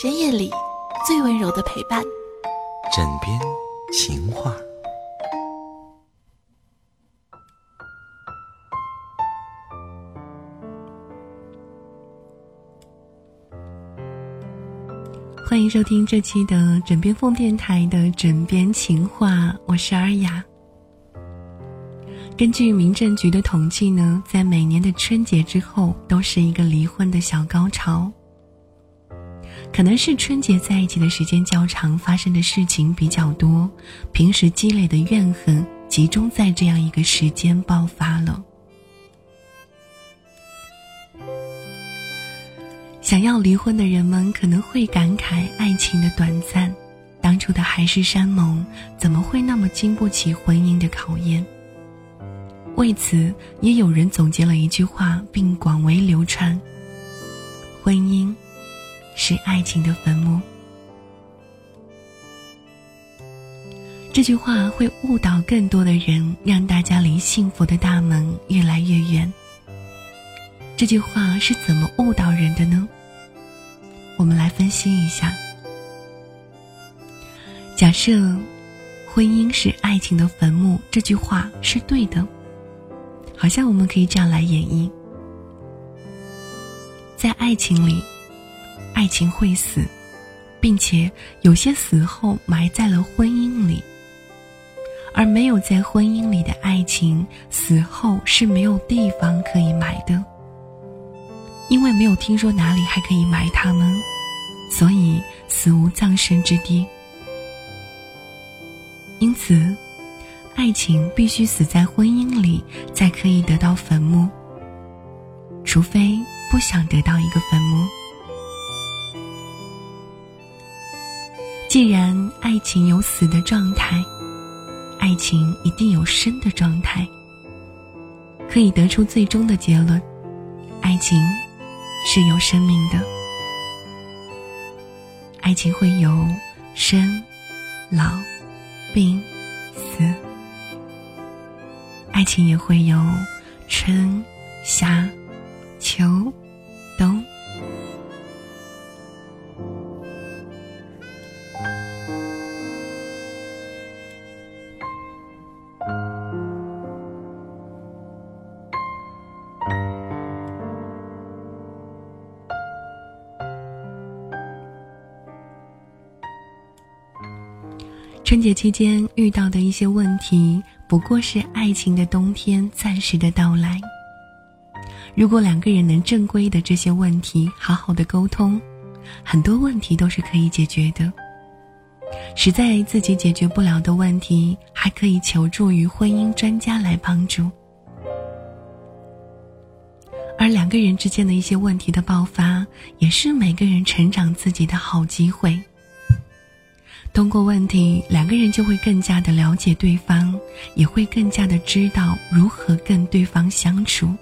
深夜里最温柔的陪伴，枕边情话。欢迎收听这期的枕边风电台的枕边情话，我是尔雅。根据民政局的统计呢，在每年的春节之后，都是一个离婚的小高潮。可能是春节在一起的时间较长，发生的事情比较多，平时积累的怨恨集中在这样一个时间爆发了。想要离婚的人们可能会感慨爱情的短暂，当初的海誓山盟怎么会那么经不起婚姻的考验？为此，也有人总结了一句话，并广为流传：婚姻是爱情的坟墓。这句话会误导更多的人，让大家离幸福的大门越来越远。这句话是怎么误导人的呢？我们来分析一下。假设“婚姻是爱情的坟墓”这句话是对的，好像我们可以这样来演绎：在爱情里，爱情会死，并且有些死后埋在了婚姻里；而没有在婚姻里的爱情，死后是没有地方可以埋的。因为没有听说哪里还可以埋他们，所以死无葬身之地。因此，爱情必须死在婚姻里，才可以得到坟墓。除非不想得到一个坟墓。既然爱情有死的状态，爱情一定有生的状态。可以得出最终的结论：爱情。是有生命的，爱情会有生、老、病、死，爱情也会有春、夏、秋、冬。春节期间遇到的一些问题，不过是爱情的冬天暂时的到来。如果两个人能正规的这些问题好好的沟通，很多问题都是可以解决的。实在自己解决不了的问题，还可以求助于婚姻专家来帮助。而两个人之间的一些问题的爆发，也是每个人成长自己的好机会。通过问题，两个人就会更加的了解对方，也会更加的知道如何跟对方相处。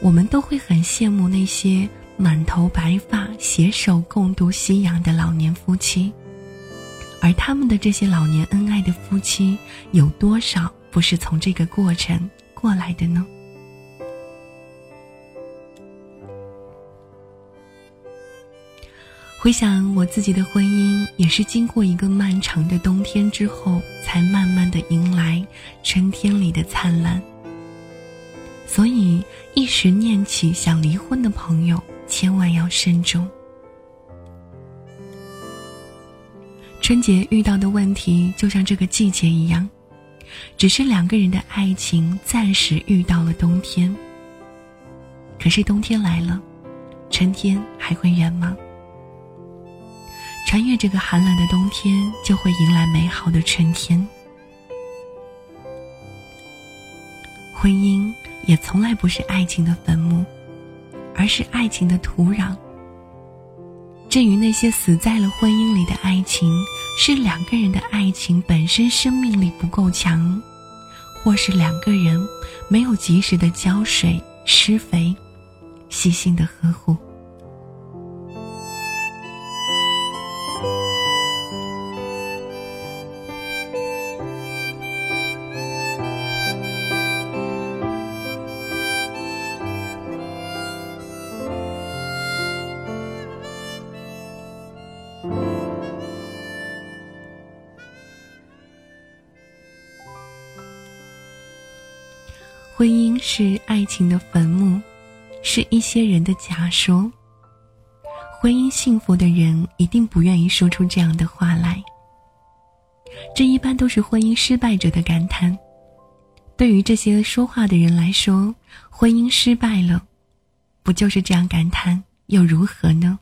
我们都会很羡慕那些满头白发、携手共度夕阳的老年夫妻，而他们的这些老年恩爱的夫妻，有多少不是从这个过程过来的呢？回想我自己的婚姻，也是经过一个漫长的冬天之后，才慢慢的迎来春天里的灿烂。所以一时念起想离婚的朋友，千万要慎重。春节遇到的问题，就像这个季节一样，只是两个人的爱情暂时遇到了冬天。可是冬天来了，春天还会远吗？穿越这个寒冷的冬天，就会迎来美好的春天。婚姻也从来不是爱情的坟墓，而是爱情的土壤。至于那些死在了婚姻里的爱情，是两个人的爱情本身生命力不够强，或是两个人没有及时的浇水、施肥、细心的呵护。婚姻是爱情的坟墓，是一些人的假说。婚姻幸福的人一定不愿意说出这样的话来。这一般都是婚姻失败者的感叹。对于这些说话的人来说，婚姻失败了，不就是这样感叹又如何呢？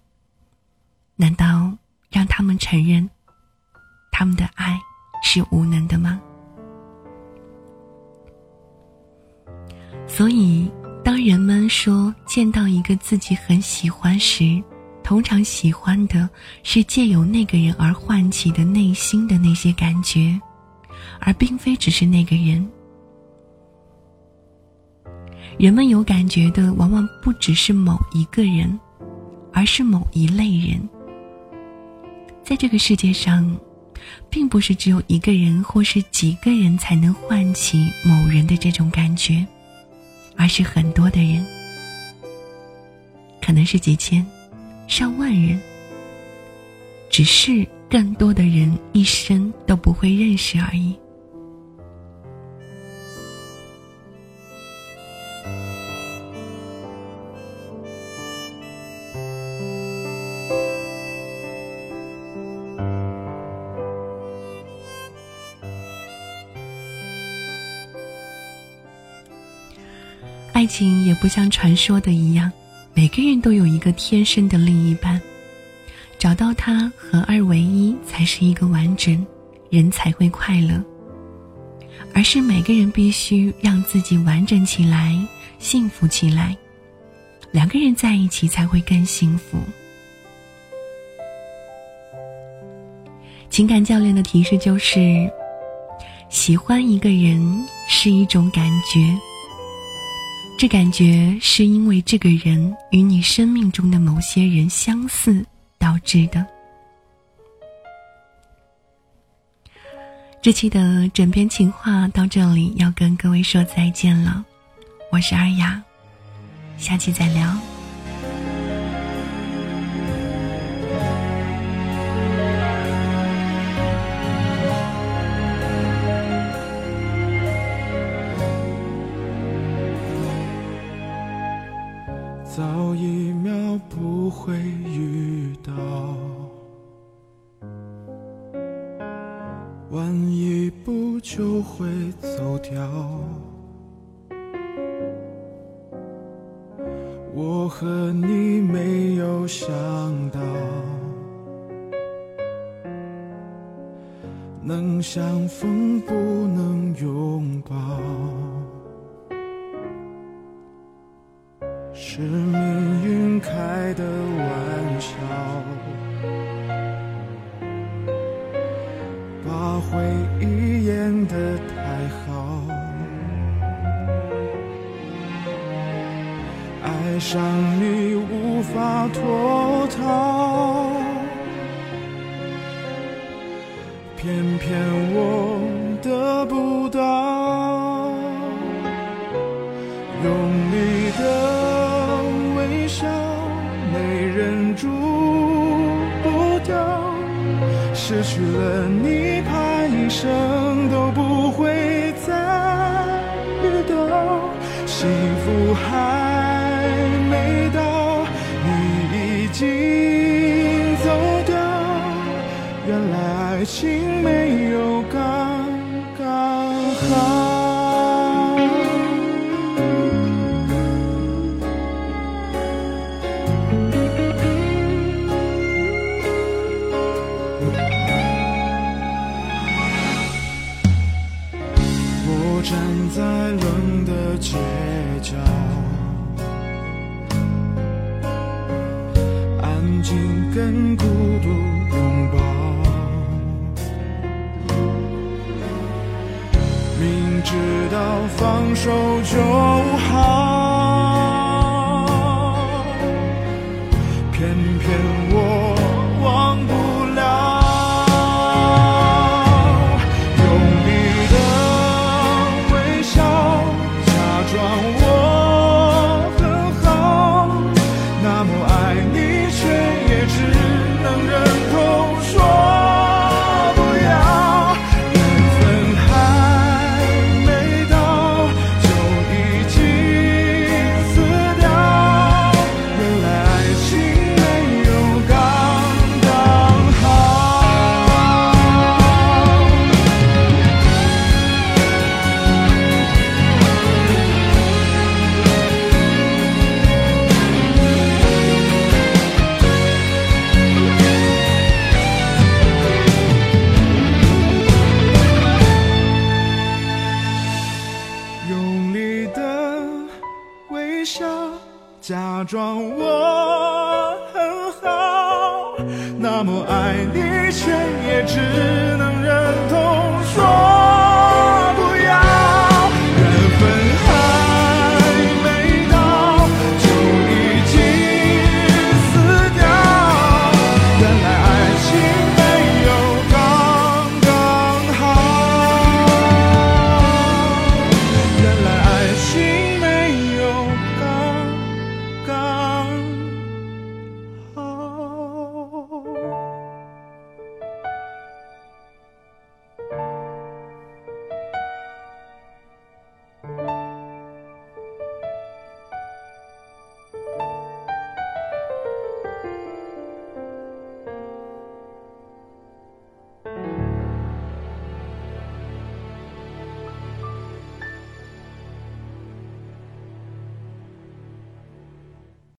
难道让他们承认他们的爱是无能的吗？所以，当人们说见到一个自己很喜欢时，通常喜欢的是借由那个人而唤起的内心的那些感觉，而并非只是那个人。人们有感觉的往往不只是某一个人，而是某一类人。在这个世界上，并不是只有一个人或是几个人才能唤起某人的这种感觉，而是很多的人，可能是几千。上万人，只是更多的人一生都不会认识而已。爱情也不像传说的一样。每个人都有一个天生的另一半，找到他合二为一才是一个完整，人才会快乐。而是每个人必须让自己完整起来，幸福起来，两个人在一起才会更幸福。情感教练的提示就是：喜欢一个人是一种感觉。这感觉是因为这个人与你生命中的某些人相似导致的。这期的枕边情话到这里要跟各位说再见了，我是二丫，下期再聊。早一秒不会遇到，晚一步就会走掉。我和你没有想到，能相逢不能拥抱。是命运开的玩笑，把回忆演得太好，爱上你无法脱逃，偏偏我失去了你，怕一生都不会再遇到。幸福还没到，你已经走掉。原来爱情没有孤独拥抱，明知道放手就好，假装我很好，那么爱你，却也只能。